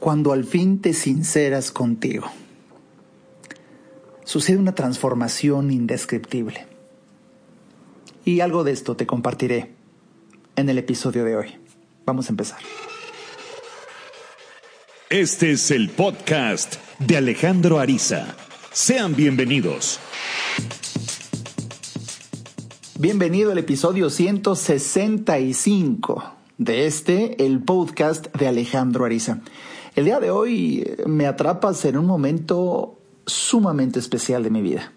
cuando al fin te sinceras contigo. Sucede una transformación indescriptible. Y algo de esto te compartiré en el episodio de hoy. Vamos a empezar. Este es el podcast de Alejandro Ariza. Sean bienvenidos. Bienvenido al episodio 165 de este, el podcast de Alejandro Ariza. El día de hoy eh, me atrapas en un momento sumamente especial de mi vida.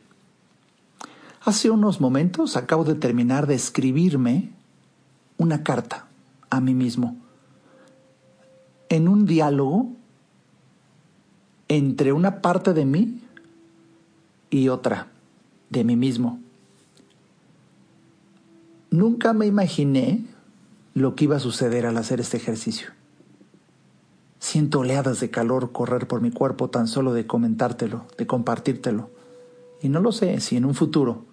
Hace unos momentos acabo de terminar de escribirme una carta a mí mismo en un diálogo entre una parte de mí y otra de mí mismo. Nunca me imaginé lo que iba a suceder al hacer este ejercicio. Siento oleadas de calor correr por mi cuerpo tan solo de comentártelo, de compartírtelo. Y no lo sé si en un futuro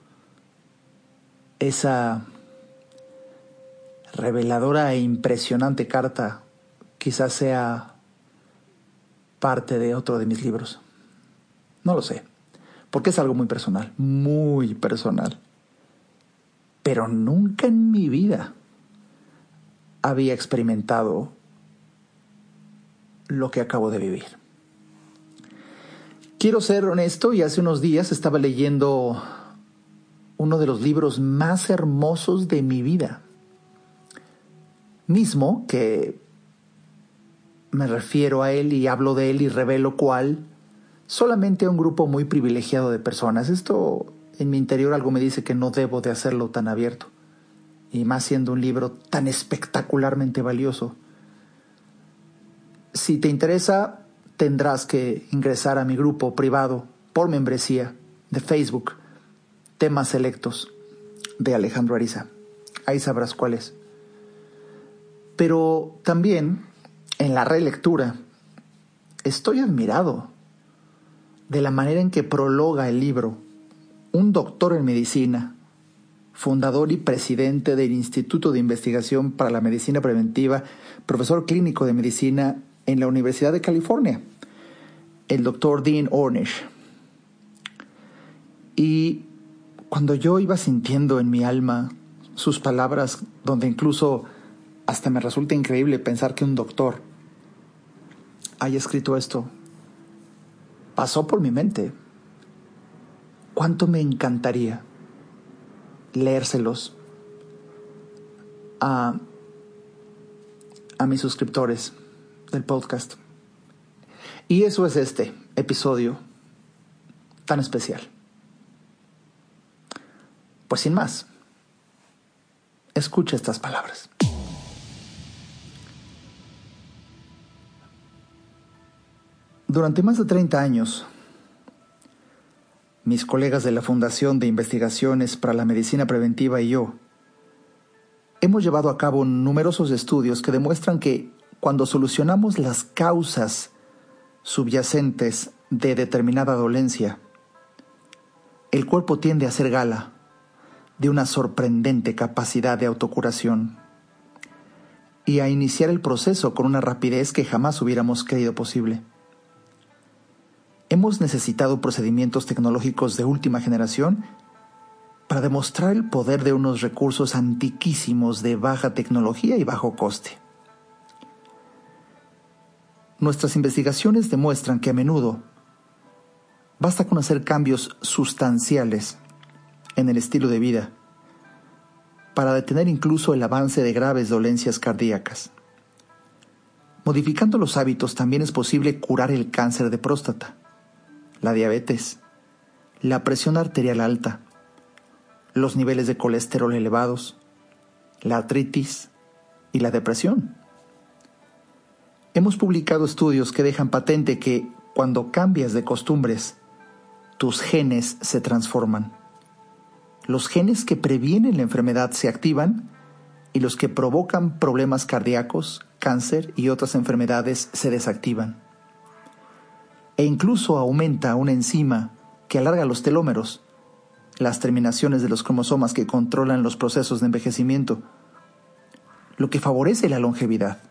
esa reveladora e impresionante carta quizás sea parte de otro de mis libros. No lo sé, porque es algo muy personal, muy personal. Pero nunca en mi vida había experimentado lo que acabo de vivir. Quiero ser honesto y hace unos días estaba leyendo uno de los libros más hermosos de mi vida. Mismo que me refiero a él y hablo de él y revelo cuál solamente a un grupo muy privilegiado de personas. Esto en mi interior algo me dice que no debo de hacerlo tan abierto y más siendo un libro tan espectacularmente valioso. Si te interesa, tendrás que ingresar a mi grupo privado por membresía de Facebook, temas selectos de Alejandro Ariza. Ahí sabrás cuál es. Pero también en la relectura estoy admirado de la manera en que prologa el libro un doctor en medicina fundador y presidente del Instituto de Investigación para la Medicina Preventiva, profesor clínico de medicina en la Universidad de California, el doctor Dean Ornish. Y cuando yo iba sintiendo en mi alma sus palabras, donde incluso hasta me resulta increíble pensar que un doctor haya escrito esto, pasó por mi mente. ¿Cuánto me encantaría leérselos a, a mis suscriptores del podcast. Y eso es este episodio tan especial. Pues sin más, escucha estas palabras. Durante más de 30 años, mis colegas de la Fundación de Investigaciones para la Medicina Preventiva y yo, hemos llevado a cabo numerosos estudios que demuestran que cuando solucionamos las causas subyacentes de determinada dolencia, el cuerpo tiende a hacer gala de una sorprendente capacidad de autocuración y a iniciar el proceso con una rapidez que jamás hubiéramos creído posible hemos necesitado procedimientos tecnológicos de última generación para demostrar el poder de unos recursos antiquísimos de baja tecnología y bajo coste. Nuestras investigaciones demuestran que a menudo basta con hacer cambios sustanciales en el estilo de vida para detener incluso el avance de graves dolencias cardíacas. Modificando los hábitos también es posible curar el cáncer de próstata la diabetes, la presión arterial alta, los niveles de colesterol elevados, la artritis y la depresión. Hemos publicado estudios que dejan patente que cuando cambias de costumbres, tus genes se transforman. Los genes que previenen la enfermedad se activan y los que provocan problemas cardíacos, cáncer y otras enfermedades se desactivan e incluso aumenta una enzima que alarga los telómeros, las terminaciones de los cromosomas que controlan los procesos de envejecimiento, lo que favorece la longevidad.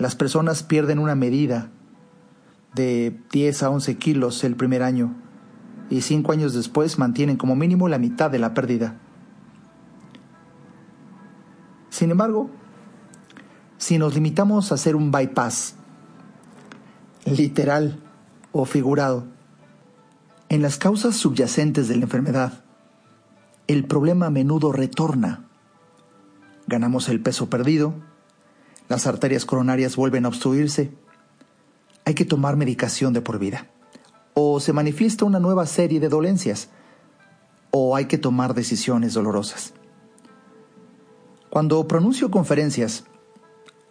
Las personas pierden una medida de 10 a 11 kilos el primer año y cinco años después mantienen como mínimo la mitad de la pérdida. Sin embargo, si nos limitamos a hacer un bypass, literal o figurado, en las causas subyacentes de la enfermedad, el problema a menudo retorna. Ganamos el peso perdido, las arterias coronarias vuelven a obstruirse, hay que tomar medicación de por vida o se manifiesta una nueva serie de dolencias, o hay que tomar decisiones dolorosas. Cuando pronuncio conferencias,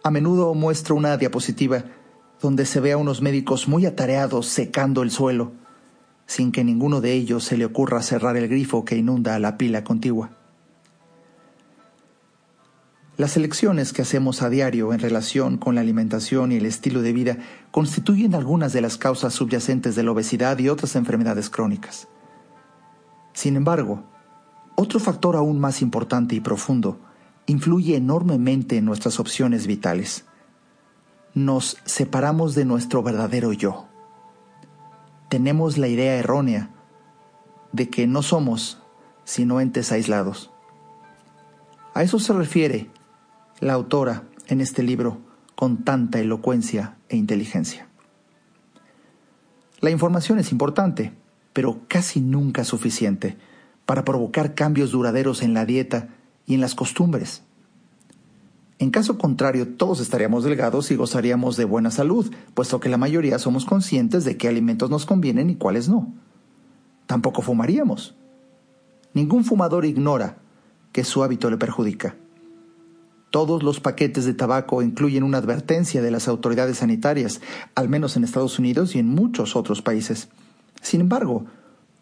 a menudo muestro una diapositiva donde se ve a unos médicos muy atareados secando el suelo, sin que ninguno de ellos se le ocurra cerrar el grifo que inunda la pila contigua. Las elecciones que hacemos a diario en relación con la alimentación y el estilo de vida constituyen algunas de las causas subyacentes de la obesidad y otras enfermedades crónicas. Sin embargo, otro factor aún más importante y profundo influye enormemente en nuestras opciones vitales. Nos separamos de nuestro verdadero yo. Tenemos la idea errónea de que no somos sino entes aislados. A eso se refiere la autora en este libro con tanta elocuencia e inteligencia. La información es importante, pero casi nunca suficiente para provocar cambios duraderos en la dieta y en las costumbres. En caso contrario, todos estaríamos delgados y gozaríamos de buena salud, puesto que la mayoría somos conscientes de qué alimentos nos convienen y cuáles no. Tampoco fumaríamos. Ningún fumador ignora que su hábito le perjudica. Todos los paquetes de tabaco incluyen una advertencia de las autoridades sanitarias, al menos en Estados Unidos y en muchos otros países. Sin embargo,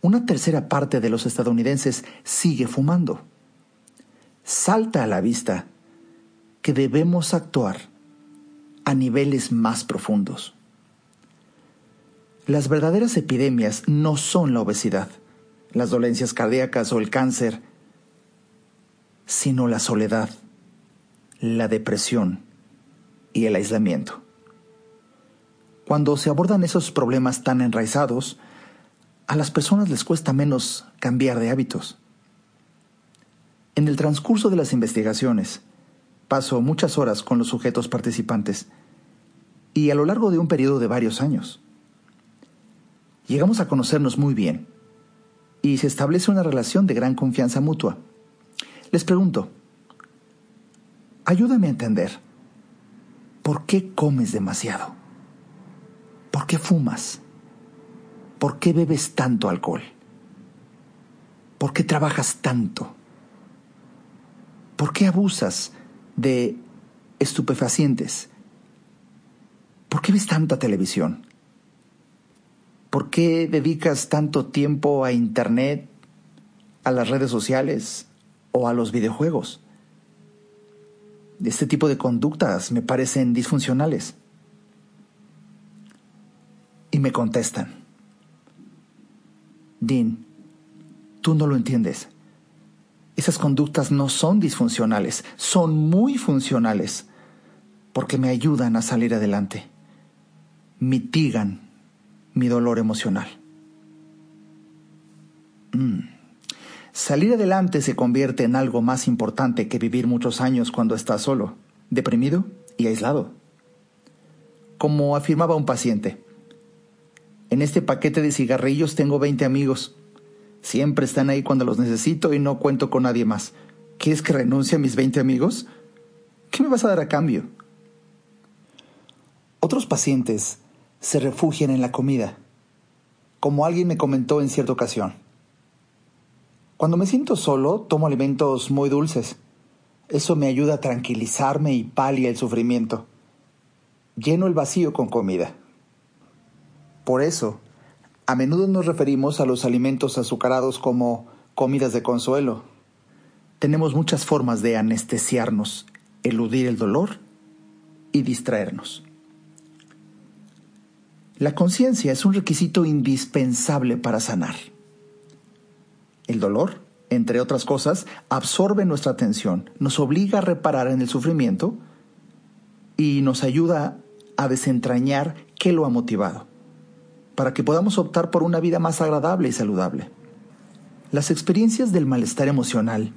una tercera parte de los estadounidenses sigue fumando. Salta a la vista que debemos actuar a niveles más profundos. Las verdaderas epidemias no son la obesidad, las dolencias cardíacas o el cáncer, sino la soledad la depresión y el aislamiento. Cuando se abordan esos problemas tan enraizados, a las personas les cuesta menos cambiar de hábitos. En el transcurso de las investigaciones, paso muchas horas con los sujetos participantes y a lo largo de un periodo de varios años. Llegamos a conocernos muy bien y se establece una relación de gran confianza mutua. Les pregunto, Ayúdame a entender. ¿Por qué comes demasiado? ¿Por qué fumas? ¿Por qué bebes tanto alcohol? ¿Por qué trabajas tanto? ¿Por qué abusas de estupefacientes? ¿Por qué ves tanta televisión? ¿Por qué dedicas tanto tiempo a Internet, a las redes sociales o a los videojuegos? Este tipo de conductas me parecen disfuncionales. Y me contestan, Dean, tú no lo entiendes. Esas conductas no son disfuncionales, son muy funcionales, porque me ayudan a salir adelante, mitigan mi dolor emocional. Mm. Salir adelante se convierte en algo más importante que vivir muchos años cuando estás solo, deprimido y aislado. Como afirmaba un paciente, en este paquete de cigarrillos tengo 20 amigos. Siempre están ahí cuando los necesito y no cuento con nadie más. ¿Quieres que renuncie a mis 20 amigos? ¿Qué me vas a dar a cambio? Otros pacientes se refugian en la comida, como alguien me comentó en cierta ocasión. Cuando me siento solo, tomo alimentos muy dulces. Eso me ayuda a tranquilizarme y palia el sufrimiento. Lleno el vacío con comida. Por eso, a menudo nos referimos a los alimentos azucarados como comidas de consuelo. Tenemos muchas formas de anestesiarnos, eludir el dolor y distraernos. La conciencia es un requisito indispensable para sanar. El dolor, entre otras cosas, absorbe nuestra atención, nos obliga a reparar en el sufrimiento y nos ayuda a desentrañar qué lo ha motivado, para que podamos optar por una vida más agradable y saludable. Las experiencias del malestar emocional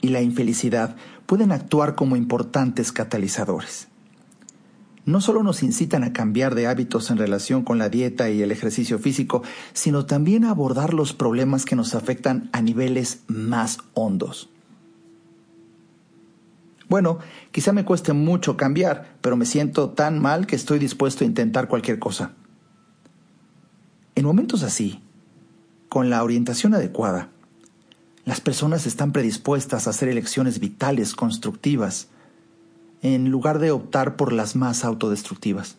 y la infelicidad pueden actuar como importantes catalizadores. No solo nos incitan a cambiar de hábitos en relación con la dieta y el ejercicio físico, sino también a abordar los problemas que nos afectan a niveles más hondos. Bueno, quizá me cueste mucho cambiar, pero me siento tan mal que estoy dispuesto a intentar cualquier cosa. En momentos así, con la orientación adecuada, las personas están predispuestas a hacer elecciones vitales, constructivas, en lugar de optar por las más autodestructivas.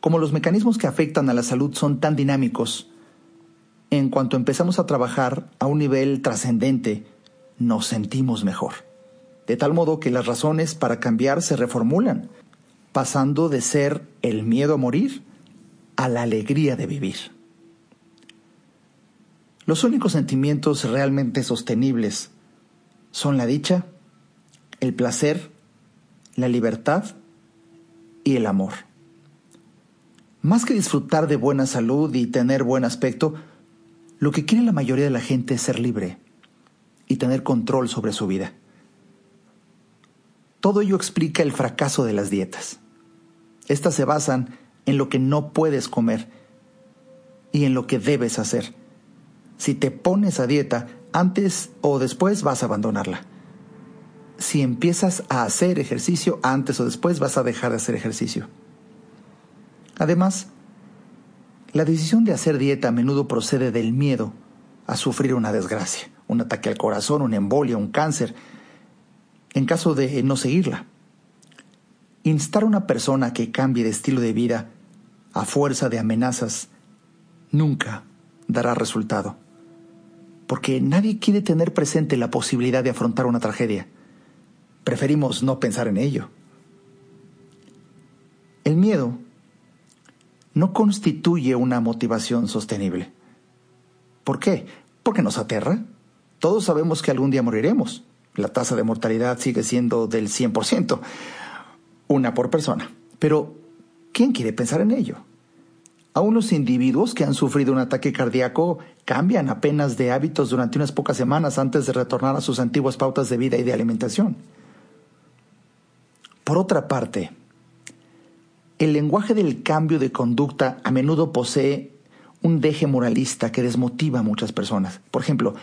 Como los mecanismos que afectan a la salud son tan dinámicos, en cuanto empezamos a trabajar a un nivel trascendente, nos sentimos mejor. De tal modo que las razones para cambiar se reformulan, pasando de ser el miedo a morir a la alegría de vivir. Los únicos sentimientos realmente sostenibles son la dicha, el placer, la libertad y el amor. Más que disfrutar de buena salud y tener buen aspecto, lo que quiere la mayoría de la gente es ser libre y tener control sobre su vida. Todo ello explica el fracaso de las dietas. Estas se basan en lo que no puedes comer y en lo que debes hacer si te pones a dieta, antes o después vas a abandonarla. Si empiezas a hacer ejercicio, antes o después vas a dejar de hacer ejercicio. Además, la decisión de hacer dieta a menudo procede del miedo a sufrir una desgracia, un ataque al corazón, una embolia, un cáncer, en caso de no seguirla. Instar a una persona que cambie de estilo de vida a fuerza de amenazas nunca dará resultado porque nadie quiere tener presente la posibilidad de afrontar una tragedia. Preferimos no pensar en ello. El miedo no constituye una motivación sostenible. ¿Por qué? Porque nos aterra. Todos sabemos que algún día moriremos. La tasa de mortalidad sigue siendo del 100%, una por persona. Pero, ¿quién quiere pensar en ello? Aún los individuos que han sufrido un ataque cardíaco cambian apenas de hábitos durante unas pocas semanas antes de retornar a sus antiguas pautas de vida y de alimentación. Por otra parte, el lenguaje del cambio de conducta a menudo posee un deje moralista que desmotiva a muchas personas. Por ejemplo,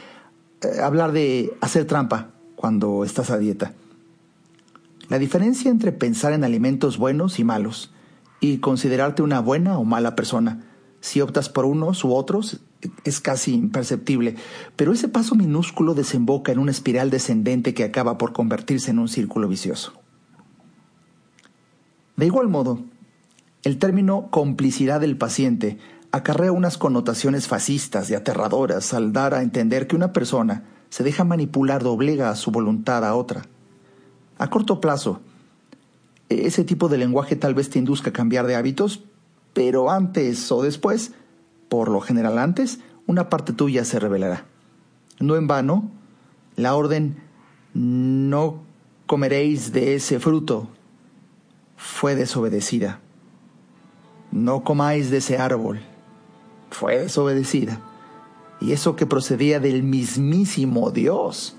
eh, hablar de hacer trampa cuando estás a dieta. La diferencia entre pensar en alimentos buenos y malos y considerarte una buena o mala persona. Si optas por unos u otros, es casi imperceptible, pero ese paso minúsculo desemboca en una espiral descendente que acaba por convertirse en un círculo vicioso. De igual modo, el término complicidad del paciente acarrea unas connotaciones fascistas y aterradoras al dar a entender que una persona se deja manipular doblega a su voluntad a otra. A corto plazo, ese tipo de lenguaje tal vez te induzca a cambiar de hábitos, pero antes o después, por lo general antes, una parte tuya se revelará. No en vano, la orden no comeréis de ese fruto fue desobedecida. No comáis de ese árbol fue desobedecida. Y eso que procedía del mismísimo Dios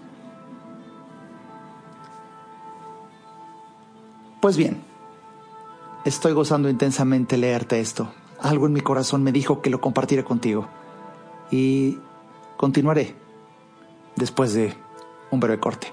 Pues bien, estoy gozando intensamente leerte esto. Algo en mi corazón me dijo que lo compartiera contigo. Y continuaré después de un breve corte.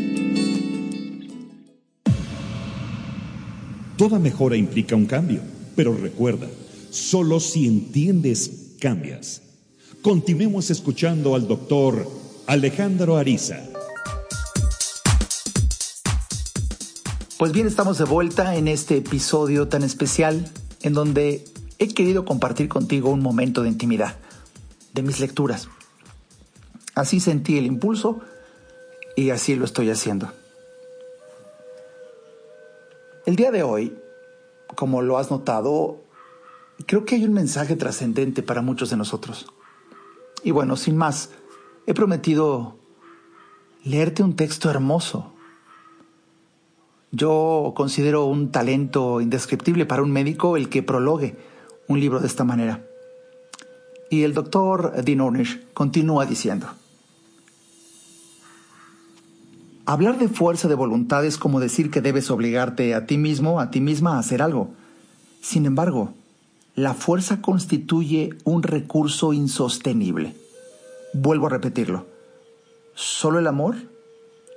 Toda mejora implica un cambio, pero recuerda, solo si entiendes, cambias. Continuemos escuchando al doctor Alejandro Ariza. Pues bien, estamos de vuelta en este episodio tan especial en donde he querido compartir contigo un momento de intimidad, de mis lecturas. Así sentí el impulso y así lo estoy haciendo. El día de hoy, como lo has notado, creo que hay un mensaje trascendente para muchos de nosotros. Y bueno, sin más, he prometido leerte un texto hermoso yo considero un talento indescriptible para un médico el que prologue un libro de esta manera. Y el doctor Dean Ornish continúa diciendo, Hablar de fuerza de voluntad es como decir que debes obligarte a ti mismo, a ti misma a hacer algo. Sin embargo, la fuerza constituye un recurso insostenible. Vuelvo a repetirlo. Solo el amor,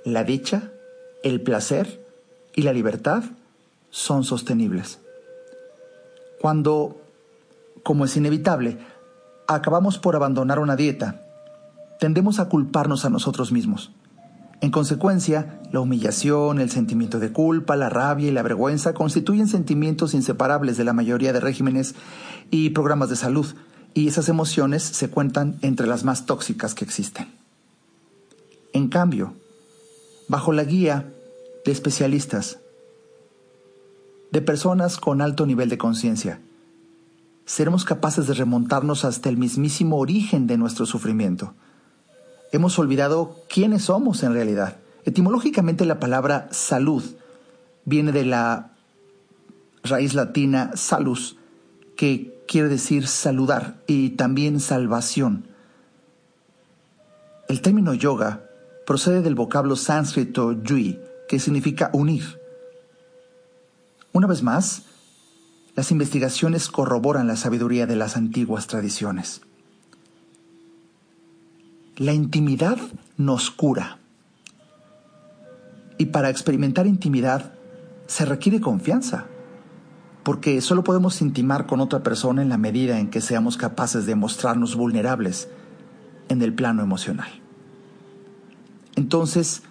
la dicha, el placer y la libertad son sostenibles. Cuando, como es inevitable, acabamos por abandonar una dieta, tendemos a culparnos a nosotros mismos. En consecuencia, la humillación, el sentimiento de culpa, la rabia y la vergüenza constituyen sentimientos inseparables de la mayoría de regímenes y programas de salud, y esas emociones se cuentan entre las más tóxicas que existen. En cambio, bajo la guía de especialistas, de personas con alto nivel de conciencia. Seremos capaces de remontarnos hasta el mismísimo origen de nuestro sufrimiento. Hemos olvidado quiénes somos en realidad. Etimológicamente la palabra salud viene de la raíz latina salus, que quiere decir saludar y también salvación. El término yoga procede del vocablo sánscrito yui, que significa unir. Una vez más, las investigaciones corroboran la sabiduría de las antiguas tradiciones. La intimidad nos cura. Y para experimentar intimidad se requiere confianza, porque solo podemos intimar con otra persona en la medida en que seamos capaces de mostrarnos vulnerables en el plano emocional. Entonces,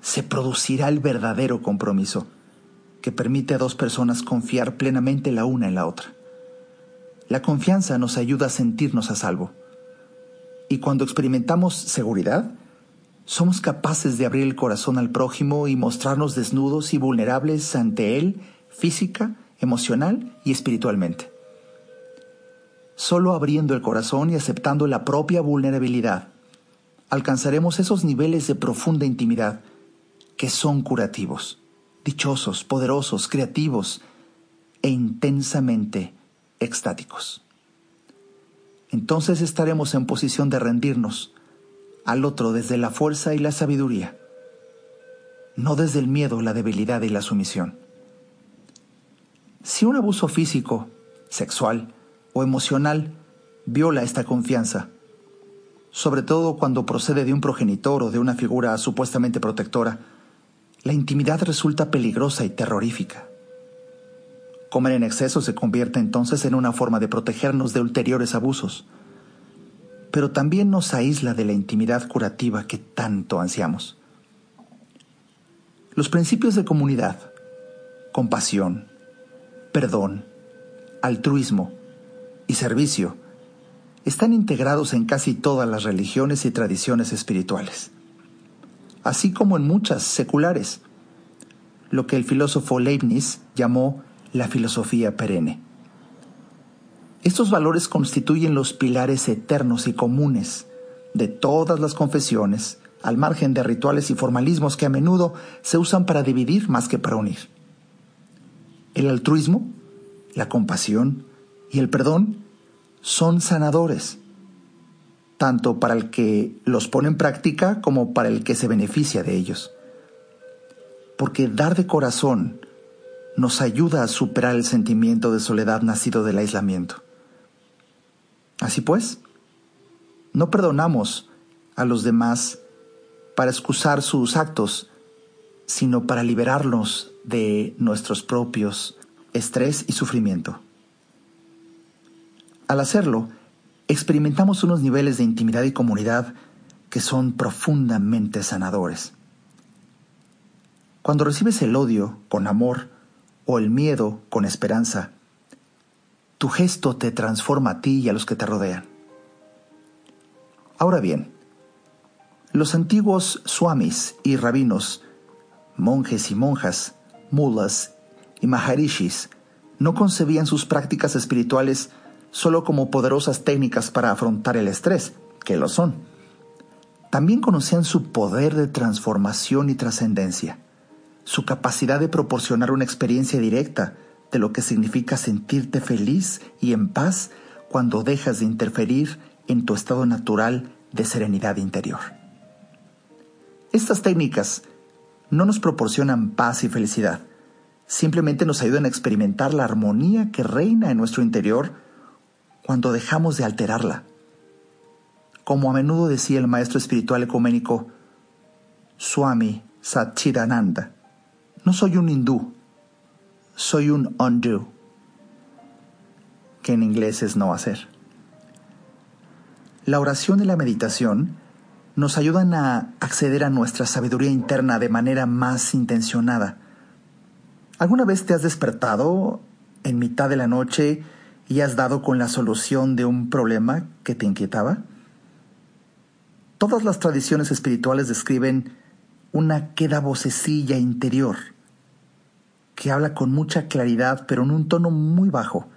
se producirá el verdadero compromiso que permite a dos personas confiar plenamente la una en la otra. La confianza nos ayuda a sentirnos a salvo. Y cuando experimentamos seguridad, somos capaces de abrir el corazón al prójimo y mostrarnos desnudos y vulnerables ante él física, emocional y espiritualmente. Solo abriendo el corazón y aceptando la propia vulnerabilidad, alcanzaremos esos niveles de profunda intimidad que son curativos, dichosos, poderosos, creativos e intensamente extáticos. Entonces estaremos en posición de rendirnos al otro desde la fuerza y la sabiduría, no desde el miedo, la debilidad y la sumisión. Si un abuso físico, sexual o emocional viola esta confianza, sobre todo cuando procede de un progenitor o de una figura supuestamente protectora, la intimidad resulta peligrosa y terrorífica. Comer en exceso se convierte entonces en una forma de protegernos de ulteriores abusos, pero también nos aísla de la intimidad curativa que tanto ansiamos. Los principios de comunidad, compasión, perdón, altruismo y servicio están integrados en casi todas las religiones y tradiciones espirituales así como en muchas seculares, lo que el filósofo Leibniz llamó la filosofía perenne. Estos valores constituyen los pilares eternos y comunes de todas las confesiones, al margen de rituales y formalismos que a menudo se usan para dividir más que para unir. El altruismo, la compasión y el perdón son sanadores tanto para el que los pone en práctica como para el que se beneficia de ellos. Porque dar de corazón nos ayuda a superar el sentimiento de soledad nacido del aislamiento. Así pues, no perdonamos a los demás para excusar sus actos, sino para liberarnos de nuestros propios estrés y sufrimiento. Al hacerlo, experimentamos unos niveles de intimidad y comunidad que son profundamente sanadores. Cuando recibes el odio con amor o el miedo con esperanza, tu gesto te transforma a ti y a los que te rodean. Ahora bien, los antiguos swamis y rabinos, monjes y monjas, mulas y maharishis, no concebían sus prácticas espirituales solo como poderosas técnicas para afrontar el estrés, que lo son. También conocían su poder de transformación y trascendencia, su capacidad de proporcionar una experiencia directa de lo que significa sentirte feliz y en paz cuando dejas de interferir en tu estado natural de serenidad interior. Estas técnicas no nos proporcionan paz y felicidad, simplemente nos ayudan a experimentar la armonía que reina en nuestro interior cuando dejamos de alterarla. Como a menudo decía el maestro espiritual ecuménico Swami Satchidananda, no soy un hindú, soy un undo, que en inglés es no hacer. La oración y la meditación nos ayudan a acceder a nuestra sabiduría interna de manera más intencionada. ¿Alguna vez te has despertado en mitad de la noche y has dado con la solución de un problema que te inquietaba? Todas las tradiciones espirituales describen una queda vocecilla interior que habla con mucha claridad pero en un tono muy bajo.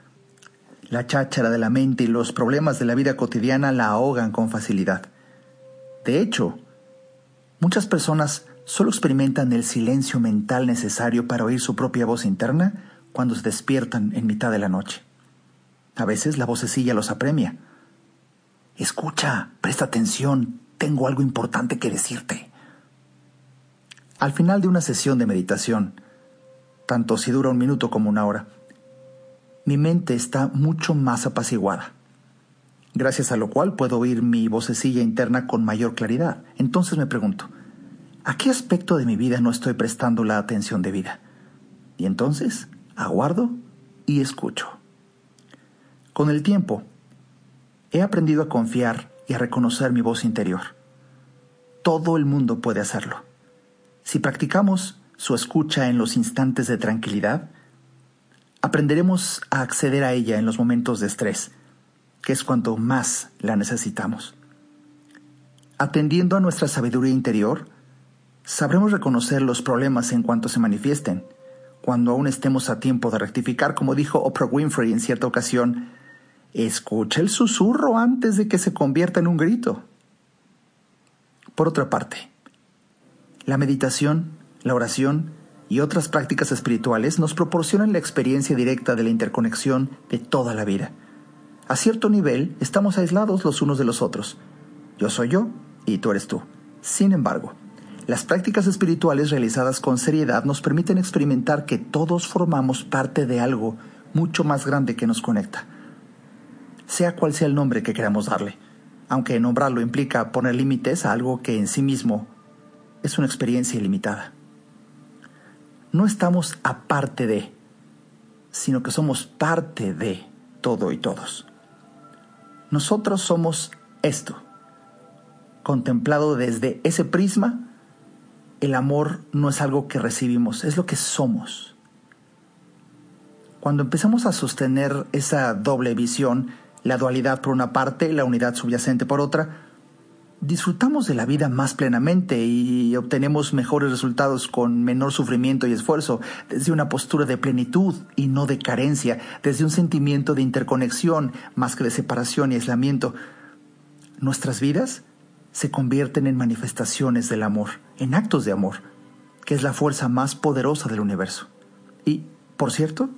La cháchara de la mente y los problemas de la vida cotidiana la ahogan con facilidad. De hecho, muchas personas solo experimentan el silencio mental necesario para oír su propia voz interna cuando se despiertan en mitad de la noche. A veces la vocecilla los apremia. Escucha, presta atención, tengo algo importante que decirte. Al final de una sesión de meditación, tanto si dura un minuto como una hora, mi mente está mucho más apaciguada, gracias a lo cual puedo oír mi vocecilla interna con mayor claridad. Entonces me pregunto, ¿a qué aspecto de mi vida no estoy prestando la atención debida? Y entonces aguardo y escucho. Con el tiempo, he aprendido a confiar y a reconocer mi voz interior. Todo el mundo puede hacerlo. Si practicamos su escucha en los instantes de tranquilidad, aprenderemos a acceder a ella en los momentos de estrés, que es cuando más la necesitamos. Atendiendo a nuestra sabiduría interior, sabremos reconocer los problemas en cuanto se manifiesten, cuando aún estemos a tiempo de rectificar, como dijo Oprah Winfrey en cierta ocasión, Escucha el susurro antes de que se convierta en un grito. Por otra parte, la meditación, la oración y otras prácticas espirituales nos proporcionan la experiencia directa de la interconexión de toda la vida. A cierto nivel, estamos aislados los unos de los otros. Yo soy yo y tú eres tú. Sin embargo, las prácticas espirituales realizadas con seriedad nos permiten experimentar que todos formamos parte de algo mucho más grande que nos conecta sea cual sea el nombre que queramos darle, aunque nombrarlo implica poner límites a algo que en sí mismo es una experiencia ilimitada. No estamos aparte de, sino que somos parte de todo y todos. Nosotros somos esto. Contemplado desde ese prisma, el amor no es algo que recibimos, es lo que somos. Cuando empezamos a sostener esa doble visión, la dualidad por una parte, la unidad subyacente por otra, disfrutamos de la vida más plenamente y obtenemos mejores resultados con menor sufrimiento y esfuerzo, desde una postura de plenitud y no de carencia, desde un sentimiento de interconexión más que de separación y aislamiento. Nuestras vidas se convierten en manifestaciones del amor, en actos de amor, que es la fuerza más poderosa del universo. Y, por cierto,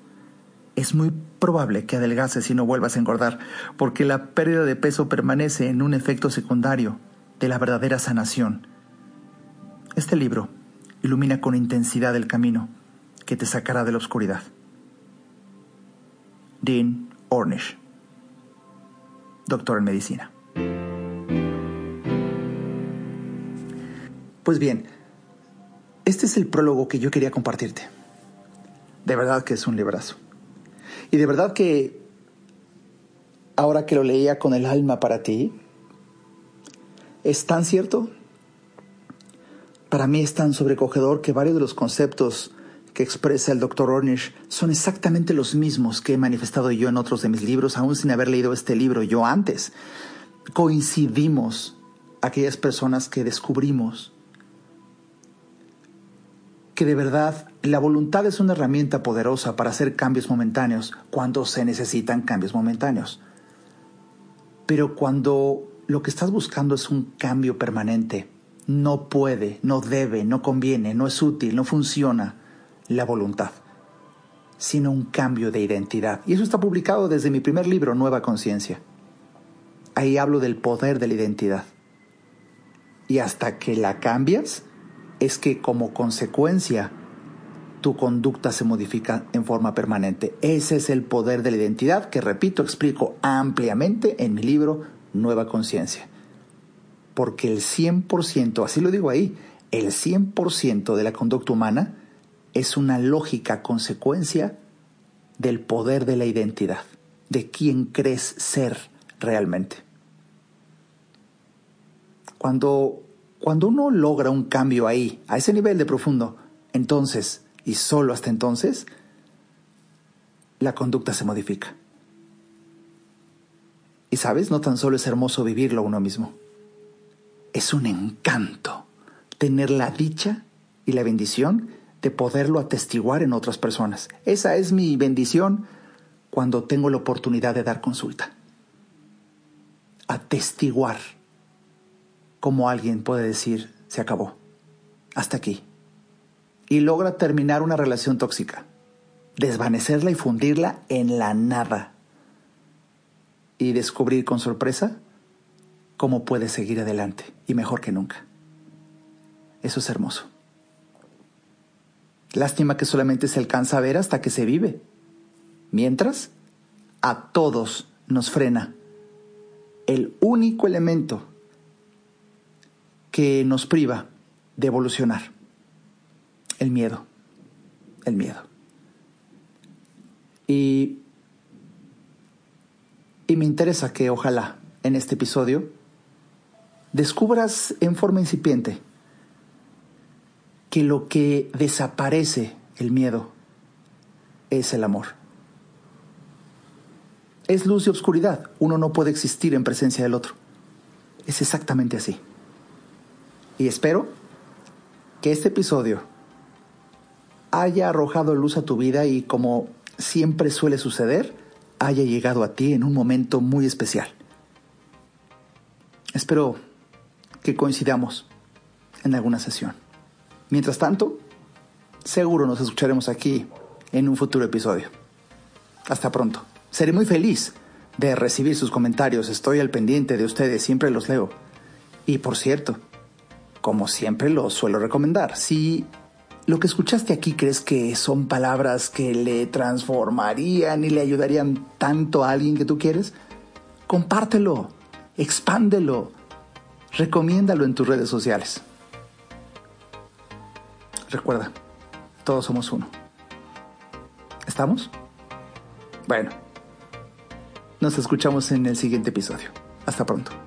es muy probable que adelgaces si no vuelvas a engordar, porque la pérdida de peso permanece en un efecto secundario de la verdadera sanación. Este libro ilumina con intensidad el camino que te sacará de la oscuridad. Dean Ornish. doctor en medicina. Pues bien, este es el prólogo que yo quería compartirte. De verdad que es un librazo. Y de verdad que ahora que lo leía con el alma para ti, es tan cierto. Para mí es tan sobrecogedor que varios de los conceptos que expresa el Dr. Ornish son exactamente los mismos que he manifestado yo en otros de mis libros, aún sin haber leído este libro yo antes. Coincidimos aquellas personas que descubrimos que de verdad la voluntad es una herramienta poderosa para hacer cambios momentáneos cuando se necesitan cambios momentáneos. Pero cuando lo que estás buscando es un cambio permanente, no puede, no debe, no conviene, no es útil, no funciona la voluntad, sino un cambio de identidad. Y eso está publicado desde mi primer libro, Nueva Conciencia. Ahí hablo del poder de la identidad. Y hasta que la cambias, es que como consecuencia tu conducta se modifica en forma permanente. Ese es el poder de la identidad que, repito, explico ampliamente en mi libro Nueva Conciencia. Porque el 100%, así lo digo ahí, el 100% de la conducta humana es una lógica consecuencia del poder de la identidad, de quién crees ser realmente. Cuando, cuando uno logra un cambio ahí, a ese nivel de profundo, entonces, y solo hasta entonces, la conducta se modifica. Y sabes, no tan solo es hermoso vivirlo uno mismo, es un encanto tener la dicha y la bendición de poderlo atestiguar en otras personas. Esa es mi bendición cuando tengo la oportunidad de dar consulta. Atestiguar como alguien puede decir, se acabó, hasta aquí. Y logra terminar una relación tóxica, desvanecerla y fundirla en la nada. Y descubrir con sorpresa cómo puede seguir adelante y mejor que nunca. Eso es hermoso. Lástima que solamente se alcanza a ver hasta que se vive. Mientras, a todos nos frena el único elemento que nos priva de evolucionar. El miedo. El miedo. Y, y me interesa que ojalá en este episodio descubras en forma incipiente que lo que desaparece el miedo es el amor. Es luz y oscuridad. Uno no puede existir en presencia del otro. Es exactamente así. Y espero que este episodio haya arrojado luz a tu vida y como siempre suele suceder, haya llegado a ti en un momento muy especial. Espero que coincidamos en alguna sesión. Mientras tanto, seguro nos escucharemos aquí en un futuro episodio. Hasta pronto. Seré muy feliz de recibir sus comentarios. Estoy al pendiente de ustedes, siempre los leo. Y por cierto, como siempre lo suelo recomendar, si lo que escuchaste aquí crees que son palabras que le transformarían y le ayudarían tanto a alguien que tú quieres, compártelo, expándelo, recomiéndalo en tus redes sociales. Recuerda, todos somos uno. ¿Estamos? Bueno, nos escuchamos en el siguiente episodio. Hasta pronto.